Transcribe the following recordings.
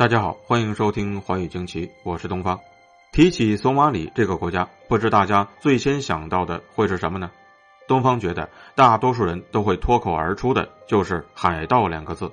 大家好，欢迎收听《寰宇惊奇》，我是东方。提起索马里这个国家，不知大家最先想到的会是什么呢？东方觉得，大多数人都会脱口而出的就是“海盗”两个字。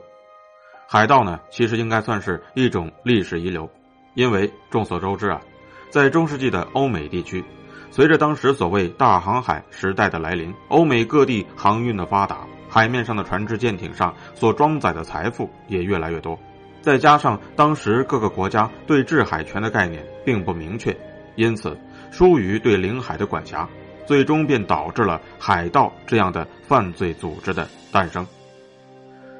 海盗呢，其实应该算是一种历史遗留，因为众所周知啊，在中世纪的欧美地区，随着当时所谓大航海时代的来临，欧美各地航运的发达，海面上的船只、舰艇上所装载的财富也越来越多。再加上当时各个国家对制海权的概念并不明确，因此疏于对领海的管辖，最终便导致了海盗这样的犯罪组织的诞生。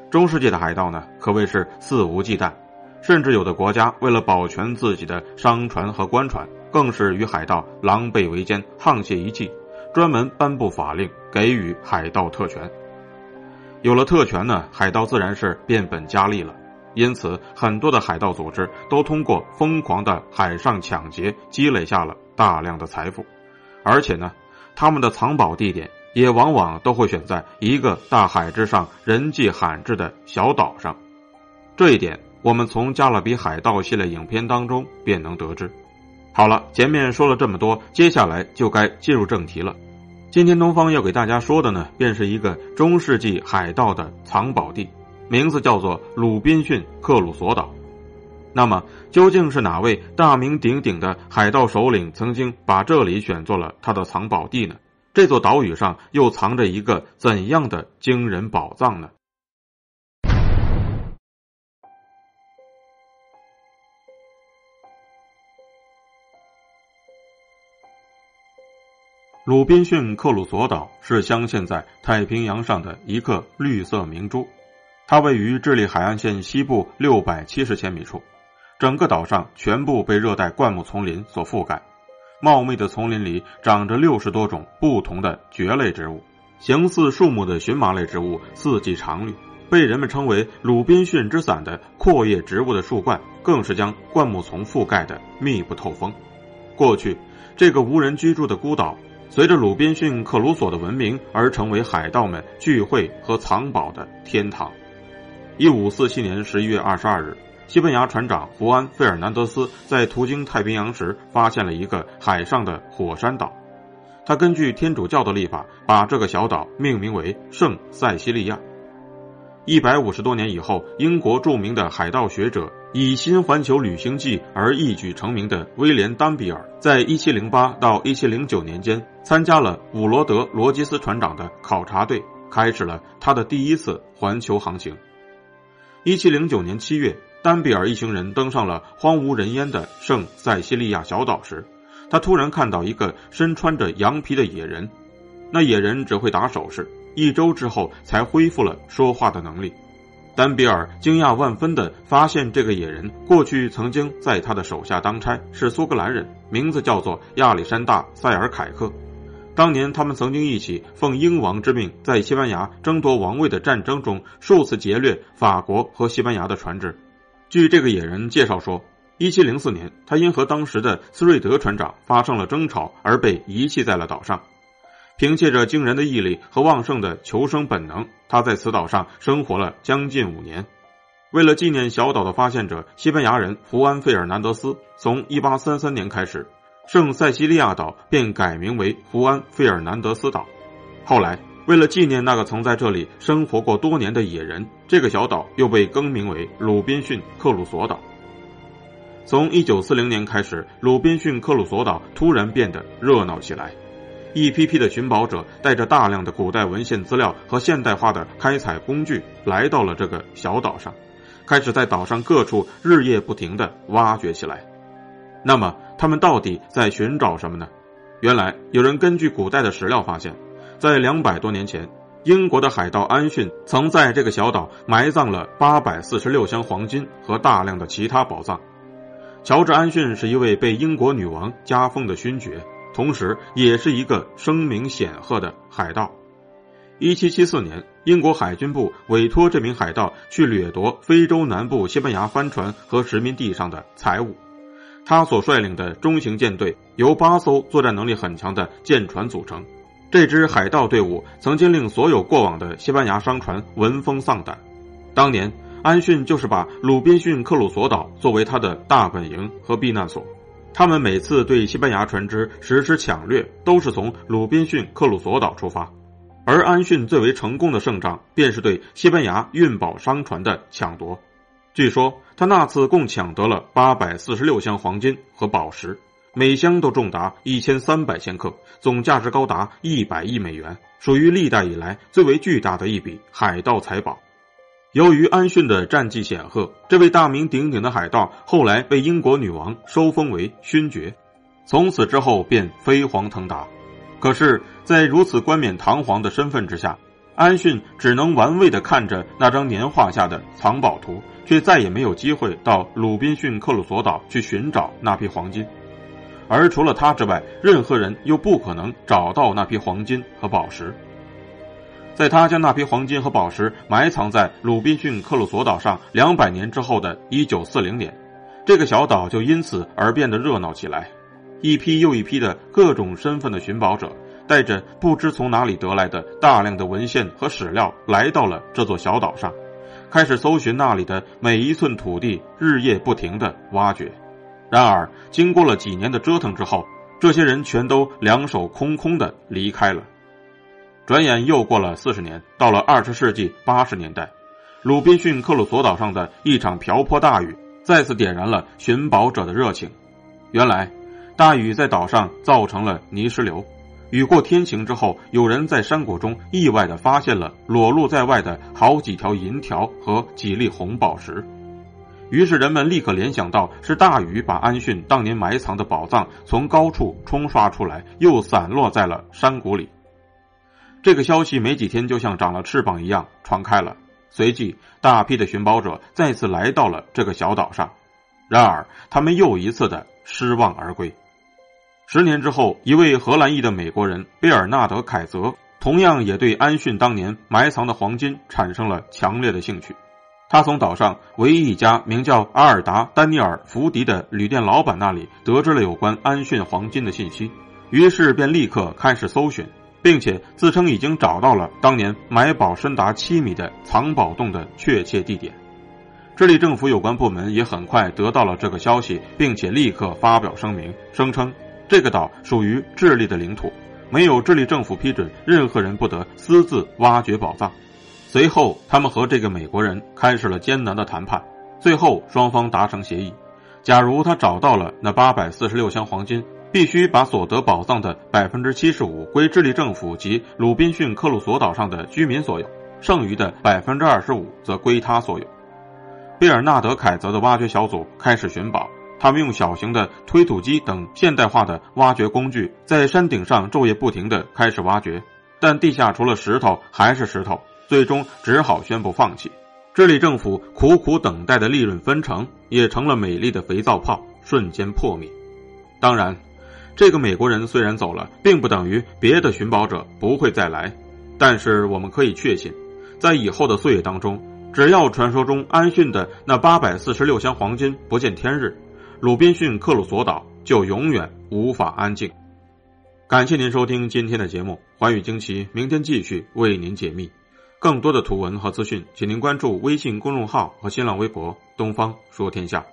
中世纪的海盗呢，可谓是肆无忌惮，甚至有的国家为了保全自己的商船和官船，更是与海盗狼狈为奸、沆瀣一气，专门颁布法令给予海盗特权。有了特权呢，海盗自然是变本加厉了。因此，很多的海盗组织都通过疯狂的海上抢劫积累下了大量的财富，而且呢，他们的藏宝地点也往往都会选在一个大海之上人迹罕至的小岛上。这一点，我们从《加勒比海盗》系列影片当中便能得知。好了，前面说了这么多，接下来就该进入正题了。今天东方要给大家说的呢，便是一个中世纪海盗的藏宝地。名字叫做鲁滨逊克鲁索岛，那么究竟是哪位大名鼎鼎的海盗首领曾经把这里选作了他的藏宝地呢？这座岛屿上又藏着一个怎样的惊人宝藏呢？鲁滨逊克鲁索岛是镶嵌在太平洋上的一颗绿色明珠。它位于智利海岸线西部六百七十千米处，整个岛上全部被热带灌木丛林所覆盖。茂密的丛林里长着六十多种不同的蕨类植物，形似树木的荨麻类植物四季常绿。被人们称为“鲁滨逊之伞”的阔叶植物的树冠，更是将灌木丛覆盖的密不透风。过去，这个无人居住的孤岛，随着鲁滨逊克鲁索的文明而成为海盗们聚会和藏宝的天堂。一五四七年十一月二十二日，西班牙船长胡安·费尔南德斯在途经太平洋时，发现了一个海上的火山岛。他根据天主教的历法，把这个小岛命名为圣塞西利亚。一百五十多年以后，英国著名的海盗学者，以《新环球旅行记》而一举成名的威廉·丹比尔，在一七零八到一七零九年间，参加了伍罗德·罗吉斯船长的考察队，开始了他的第一次环球航行。一七零九年七月，丹比尔一行人登上了荒无人烟的圣塞西利亚小岛时，他突然看到一个身穿着羊皮的野人。那野人只会打手势，一周之后才恢复了说话的能力。丹比尔惊讶万分地发现，这个野人过去曾经在他的手下当差，是苏格兰人，名字叫做亚历山大·塞尔凯克。当年，他们曾经一起奉英王之命，在西班牙争夺王位的战争中，数次劫掠法国和西班牙的船只。据这个野人介绍说，1704年，他因和当时的斯瑞德船长发生了争吵，而被遗弃在了岛上。凭借着惊人的毅力和旺盛的求生本能，他在此岛上生活了将近五年。为了纪念小岛的发现者西班牙人福安·费尔南德斯，从1833年开始。圣塞西利亚岛便改名为胡安费尔南德斯岛。后来，为了纪念那个曾在这里生活过多年的野人，这个小岛又被更名为鲁滨逊克鲁索岛。从1940年开始，鲁滨逊克鲁索岛突然变得热闹起来，一批批的寻宝者带着大量的古代文献资料和现代化的开采工具来到了这个小岛上，开始在岛上各处日夜不停地挖掘起来。那么，他们到底在寻找什么呢？原来，有人根据古代的史料发现，在两百多年前，英国的海盗安逊曾在这个小岛埋葬了八百四十六箱黄金和大量的其他宝藏。乔治·安逊是一位被英国女王加封的勋爵，同时也是一个声名显赫的海盗。一七七四年，英国海军部委托这名海盗去掠夺非洲南部西班牙帆船和殖民地上的财物。他所率领的中型舰队由八艘作战能力很强的舰船组成。这支海盗队伍曾经令所有过往的西班牙商船闻风丧胆。当年，安逊就是把鲁滨逊克鲁索岛作为他的大本营和避难所。他们每次对西班牙船只实施抢掠，都是从鲁滨逊克鲁索岛出发。而安逊最为成功的胜仗，便是对西班牙运宝商船的抢夺。据说他那次共抢得了八百四十六箱黄金和宝石，每箱都重达一千三百千克，总价值高达一百亿美元，属于历代以来最为巨大的一笔海盗财宝。由于安逊的战绩显赫，这位大名鼎鼎的海盗后来被英国女王收封为勋爵，从此之后便飞黄腾达。可是，在如此冠冕堂皇的身份之下，安逊只能玩味地看着那张年画下的藏宝图。却再也没有机会到鲁滨逊克鲁索岛去寻找那批黄金，而除了他之外，任何人又不可能找到那批黄金和宝石。在他将那批黄金和宝石埋藏在鲁滨逊克鲁索岛上两百年之后的一九四零年，这个小岛就因此而变得热闹起来，一批又一批的各种身份的寻宝者，带着不知从哪里得来的大量的文献和史料，来到了这座小岛上。开始搜寻那里的每一寸土地，日夜不停的挖掘。然而，经过了几年的折腾之后，这些人全都两手空空的离开了。转眼又过了四十年，到了二十世纪八十年代，鲁滨逊克鲁索岛上的一场瓢泼大雨再次点燃了寻宝者的热情。原来，大雨在岛上造成了泥石流。雨过天晴之后，有人在山谷中意外的发现了裸露在外的好几条银条和几粒红宝石，于是人们立刻联想到是大禹把安逊当年埋藏的宝藏从高处冲刷出来，又散落在了山谷里。这个消息没几天就像长了翅膀一样传开了，随即大批的寻宝者再次来到了这个小岛上，然而他们又一次的失望而归。十年之后，一位荷兰裔的美国人贝尔纳德·凯泽同样也对安逊当年埋藏的黄金产生了强烈的兴趣。他从岛上唯一一家名叫阿尔达·丹尼尔·福迪的旅店老板那里得知了有关安逊黄金的信息，于是便立刻开始搜寻，并且自称已经找到了当年埋宝深达七米的藏宝洞的确切地点。智利政府有关部门也很快得到了这个消息，并且立刻发表声明，声称。这个岛属于智利的领土，没有智利政府批准，任何人不得私自挖掘宝藏。随后，他们和这个美国人开始了艰难的谈判。最后，双方达成协议：假如他找到了那八百四十六箱黄金，必须把所得宝藏的百分之七十五归智利政府及鲁滨逊克鲁索岛上的居民所有，剩余的百分之二十五则归他所有。贝尔纳德·凯泽的挖掘小组开始寻宝。他们用小型的推土机等现代化的挖掘工具，在山顶上昼夜不停地开始挖掘，但地下除了石头还是石头，最终只好宣布放弃。智利政府苦苦等待的利润分成也成了美丽的肥皂泡，瞬间破灭。当然，这个美国人虽然走了，并不等于别的寻宝者不会再来，但是我们可以确信，在以后的岁月当中，只要传说中安逊的那八百四十六箱黄金不见天日。鲁滨逊克鲁索岛就永远无法安静。感谢您收听今天的节目《寰宇惊奇》，明天继续为您解密。更多的图文和资讯，请您关注微信公众号和新浪微博“东方说天下”。